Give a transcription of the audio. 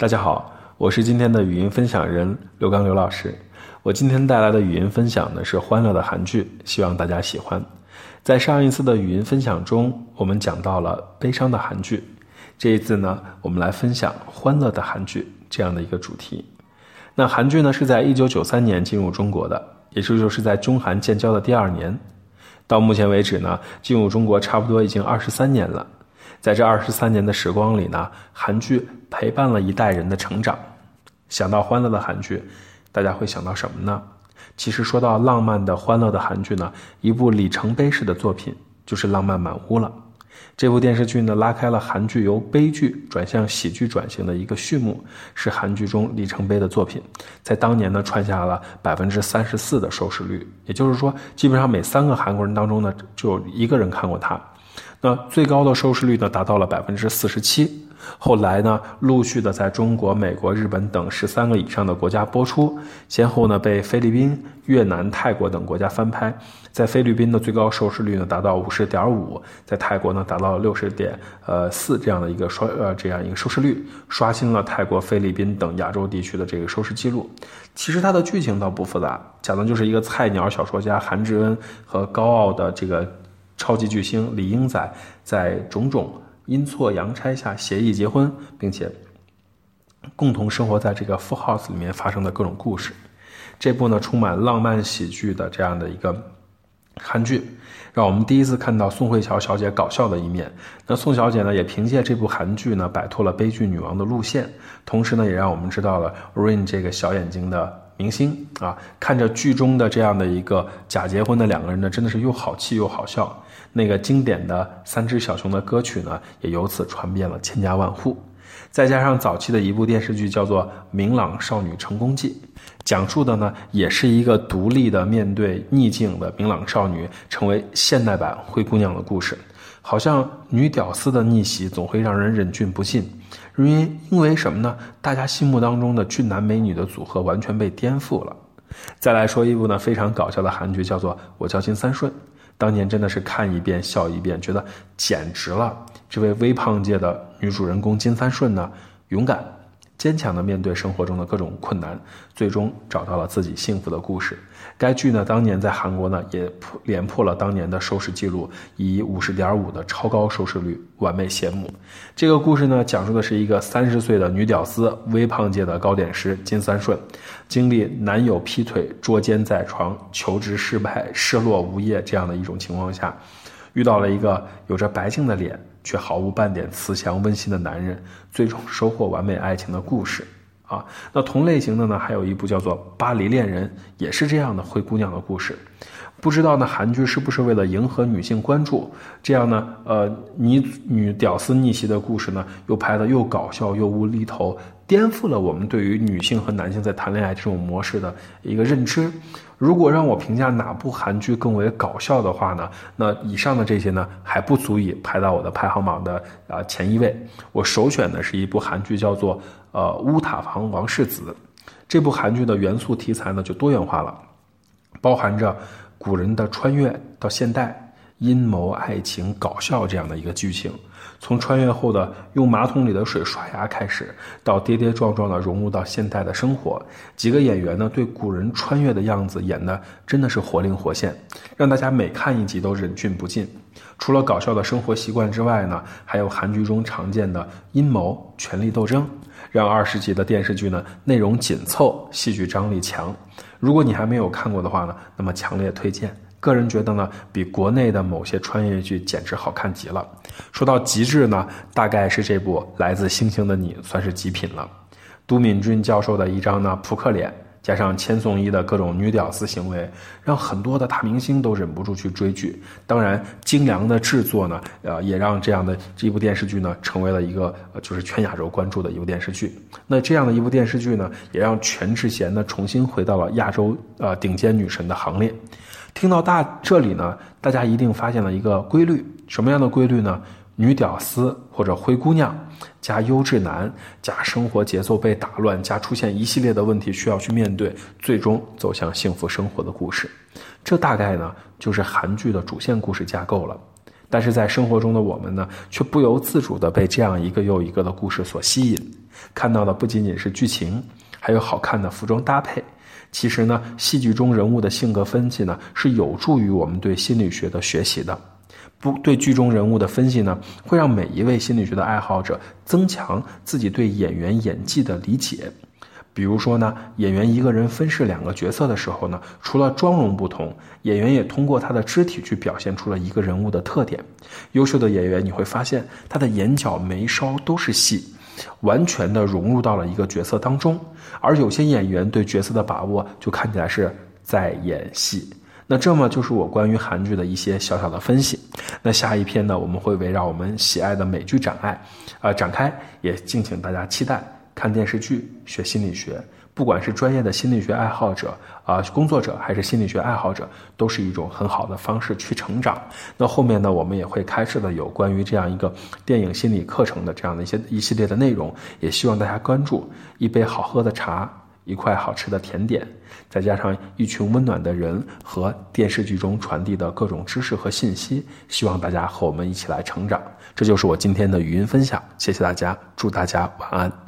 大家好，我是今天的语音分享人刘刚刘老师。我今天带来的语音分享呢是欢乐的韩剧，希望大家喜欢。在上一次的语音分享中，我们讲到了悲伤的韩剧，这一次呢，我们来分享欢乐的韩剧这样的一个主题。那韩剧呢是在一九九三年进入中国的，也就是在中韩建交的第二年。到目前为止呢，进入中国差不多已经二十三年了。在这二十三年的时光里呢，韩剧陪伴了一代人的成长。想到欢乐的韩剧，大家会想到什么呢？其实说到浪漫的欢乐的韩剧呢，一部里程碑式的作品就是《浪漫满屋》了。这部电视剧呢，拉开了韩剧由悲剧转向喜剧转型的一个序幕，是韩剧中里程碑的作品。在当年呢，创下了百分之三十四的收视率，也就是说，基本上每三个韩国人当中呢，就有一个人看过它。那最高的收视率呢，达到了百分之四十七。后来呢，陆续的在中国、美国、日本等十三个以上的国家播出，先后呢被菲律宾、越南、泰国等国家翻拍。在菲律宾的最高收视率呢达到五十点五，在泰国呢达到了六十点呃四这样的一个刷呃这样一个收视率，刷新了泰国、菲律宾等亚洲地区的这个收视记录。其实它的剧情倒不复杂，讲的就是一个菜鸟小说家韩志恩和高傲的这个。超级巨星李英宰在种种阴错阳差下协议结婚，并且共同生活在这个 full house 里面发生的各种故事。这部呢充满浪漫喜剧的这样的一个韩剧，让我们第一次看到宋慧乔小姐搞笑的一面。那宋小姐呢也凭借这部韩剧呢摆脱了悲剧女王的路线，同时呢也让我们知道了 Rain 这个小眼睛的。明星啊，看着剧中的这样的一个假结婚的两个人呢，真的是又好气又好笑。那个经典的三只小熊的歌曲呢，也由此传遍了千家万户。再加上早期的一部电视剧叫做《明朗少女成功记》，讲述的呢，也是一个独立的面对逆境的明朗少女，成为现代版灰姑娘的故事。好像女屌丝的逆袭总会让人忍俊不禁。因为因为什么呢？大家心目当中的俊男美女的组合完全被颠覆了。再来说一部呢非常搞笑的韩剧，叫做《我叫金三顺》，当年真的是看一遍笑一遍，觉得简直了。这位微胖界的女主人公金三顺呢，勇敢。坚强的面对生活中的各种困难，最终找到了自己幸福的故事。该剧呢，当年在韩国呢也破连破了当年的收视记录，以五十点五的超高收视率完美谢幕。这个故事呢，讲述的是一个三十岁的女屌丝，微胖界的糕点师金三顺，经历男友劈腿、捉奸在床、求职失败、失落无业这样的一种情况下，遇到了一个有着白净的脸。却毫无半点慈祥温馨的男人，最终收获完美爱情的故事啊！那同类型的呢，还有一部叫做《巴黎恋人》，也是这样的灰姑娘的故事。不知道呢，韩剧是不是为了迎合女性关注，这样呢，呃，女女屌丝逆袭的故事呢，又拍的又搞笑又无厘头，颠覆了我们对于女性和男性在谈恋爱这种模式的一个认知。如果让我评价哪部韩剧更为搞笑的话呢，那以上的这些呢，还不足以排到我的排行榜的啊前一位。我首选的是一部韩剧，叫做呃《乌塔房王世子》。这部韩剧的元素题材呢，就多元化了，包含着。古人的穿越到现代，阴谋、爱情、搞笑这样的一个剧情，从穿越后的用马桶里的水刷牙开始，到跌跌撞撞的融入到现代的生活，几个演员呢对古人穿越的样子演的真的是活灵活现，让大家每看一集都忍俊不禁。除了搞笑的生活习惯之外呢，还有韩剧中常见的阴谋、权力斗争，让二十集的电视剧呢内容紧凑，戏剧张力强。如果你还没有看过的话呢，那么强烈推荐。个人觉得呢，比国内的某些穿越剧简直好看极了。说到极致呢，大概是这部《来自星星的你》算是极品了。都敏俊教授的一张呢扑克脸。加上千颂伊的各种女屌丝行为，让很多的大明星都忍不住去追剧。当然，精良的制作呢，呃，也让这样的这部电视剧呢，成为了一个呃，就是全亚洲关注的一部电视剧。那这样的一部电视剧呢，也让全智贤呢重新回到了亚洲呃顶尖女神的行列。听到大这里呢，大家一定发现了一个规律，什么样的规律呢？女屌丝或者灰姑娘，加优质男，加生活节奏被打乱，加出现一系列的问题需要去面对，最终走向幸福生活的故事。这大概呢就是韩剧的主线故事架构了。但是在生活中的我们呢，却不由自主地被这样一个又一个的故事所吸引。看到的不仅仅是剧情，还有好看的服装搭配。其实呢，戏剧中人物的性格分析呢，是有助于我们对心理学的学习的。不对剧中人物的分析呢，会让每一位心理学的爱好者增强自己对演员演技的理解。比如说呢，演员一个人分饰两个角色的时候呢，除了妆容不同，演员也通过他的肢体去表现出了一个人物的特点。优秀的演员你会发现，他的眼角眉梢都是戏，完全的融入到了一个角色当中。而有些演员对角色的把握，就看起来是在演戏。那这么就是我关于韩剧的一些小小的分析。那下一篇呢，我们会围绕我们喜爱的美剧展开，呃展开，也敬请大家期待。看电视剧学心理学，不管是专业的心理学爱好者啊工作者，还是心理学爱好者，都是一种很好的方式去成长。那后面呢，我们也会开设的有关于这样一个电影心理课程的这样的一些一系列的内容，也希望大家关注。一杯好喝的茶。一块好吃的甜点，再加上一群温暖的人和电视剧中传递的各种知识和信息，希望大家和我们一起来成长。这就是我今天的语音分享，谢谢大家，祝大家晚安。